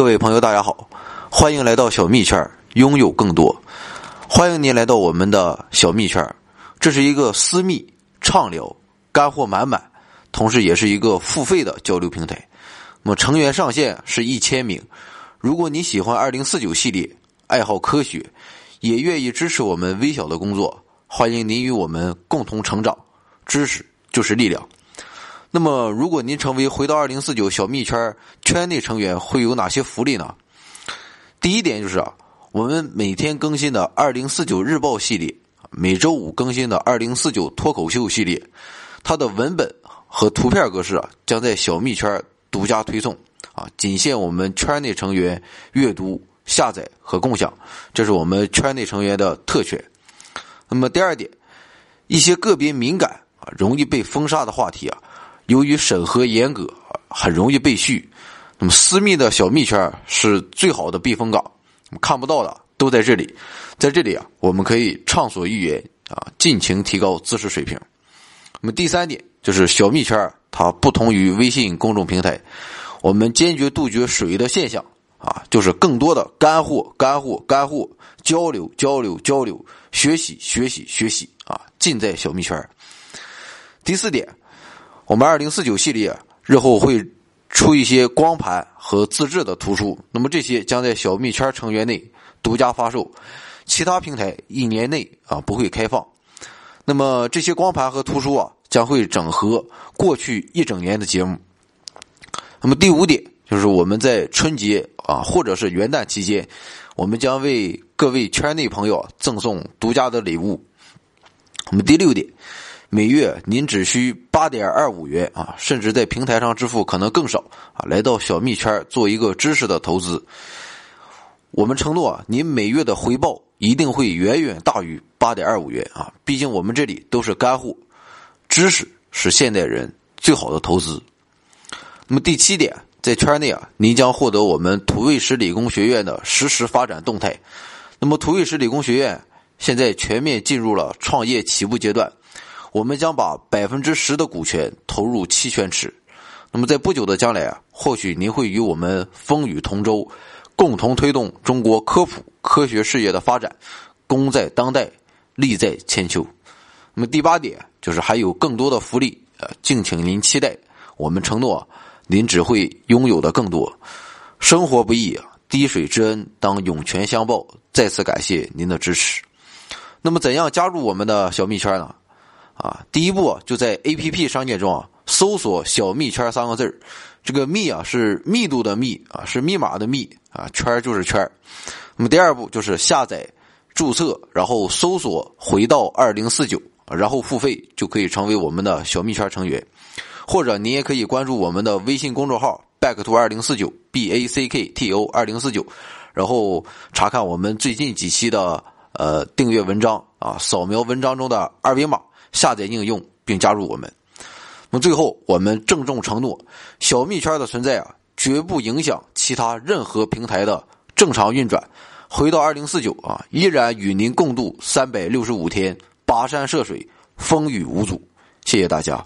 各位朋友，大家好，欢迎来到小蜜圈，拥有更多。欢迎您来到我们的小蜜圈，这是一个私密、畅聊、干货满满，同时也是一个付费的交流平台。那么成员上限是一千名。如果你喜欢二零四九系列，爱好科学，也愿意支持我们微小的工作，欢迎您与我们共同成长。知识就是力量。那么，如果您成为回到二零四九小蜜圈圈内成员，会有哪些福利呢？第一点就是啊，我们每天更新的二零四九日报系列，每周五更新的二零四九脱口秀系列，它的文本和图片格式啊，将在小蜜圈独家推送啊，仅限我们圈内成员阅读、下载和共享，这是我们圈内成员的特权。那么第二点，一些个别敏感啊、容易被封杀的话题啊。由于审核严格，很容易被续。那么私密的小密圈是最好的避风港，看不到的都在这里。在这里啊，我们可以畅所欲言啊，尽情提高知识水平。那么第三点就是小密圈它不同于微信公众平台，我们坚决杜绝水的现象啊，就是更多的干货、干货、干货交流、交流、交流，学习、学习、学习啊，尽在小密圈。第四点。我们二零四九系列日后会出一些光盘和自制的图书，那么这些将在小蜜圈成员内独家发售，其他平台一年内啊不会开放。那么这些光盘和图书啊将会整合过去一整年的节目。那么第五点就是我们在春节啊或者是元旦期间，我们将为各位圈内朋友赠送独家的礼物。那么第六点。每月您只需八点二五元啊，甚至在平台上支付可能更少啊。来到小蜜圈做一个知识的投资，我们承诺啊，您每月的回报一定会远远大于八点二五元啊。毕竟我们这里都是干货，知识是现代人最好的投资。那么第七点，在圈内啊，您将获得我们土卫十理工学院的实时发展动态。那么土卫十理工学院现在全面进入了创业起步阶段。我们将把百分之十的股权投入期权池，那么在不久的将来啊，或许您会与我们风雨同舟，共同推动中国科普科学事业的发展，功在当代，利在千秋。那么第八点就是还有更多的福利，呃，敬请您期待。我们承诺，您只会拥有的更多。生活不易，滴水之恩当涌泉相报。再次感谢您的支持。那么怎样加入我们的小蜜圈呢？啊，第一步就在 A P P 商店中啊，搜索“小蜜圈”三个字这个“密”啊是密度的“密”啊，是密码的“密”啊，圈就是圈那么第二步就是下载、注册，然后搜索“回到二零四九”，然后付费就可以成为我们的小蜜圈成员。或者您也可以关注我们的微信公众号 “back to 二零四九 b a c k t o 二零四九”，然后查看我们最近几期的呃订阅文章啊，扫描文章中的二维码。下载应用并加入我们。那么最后，我们郑重承诺，小蜜圈的存在啊，绝不影响其他任何平台的正常运转。回到二零四九啊，依然与您共度三百六十五天，跋山涉水，风雨无阻。谢谢大家。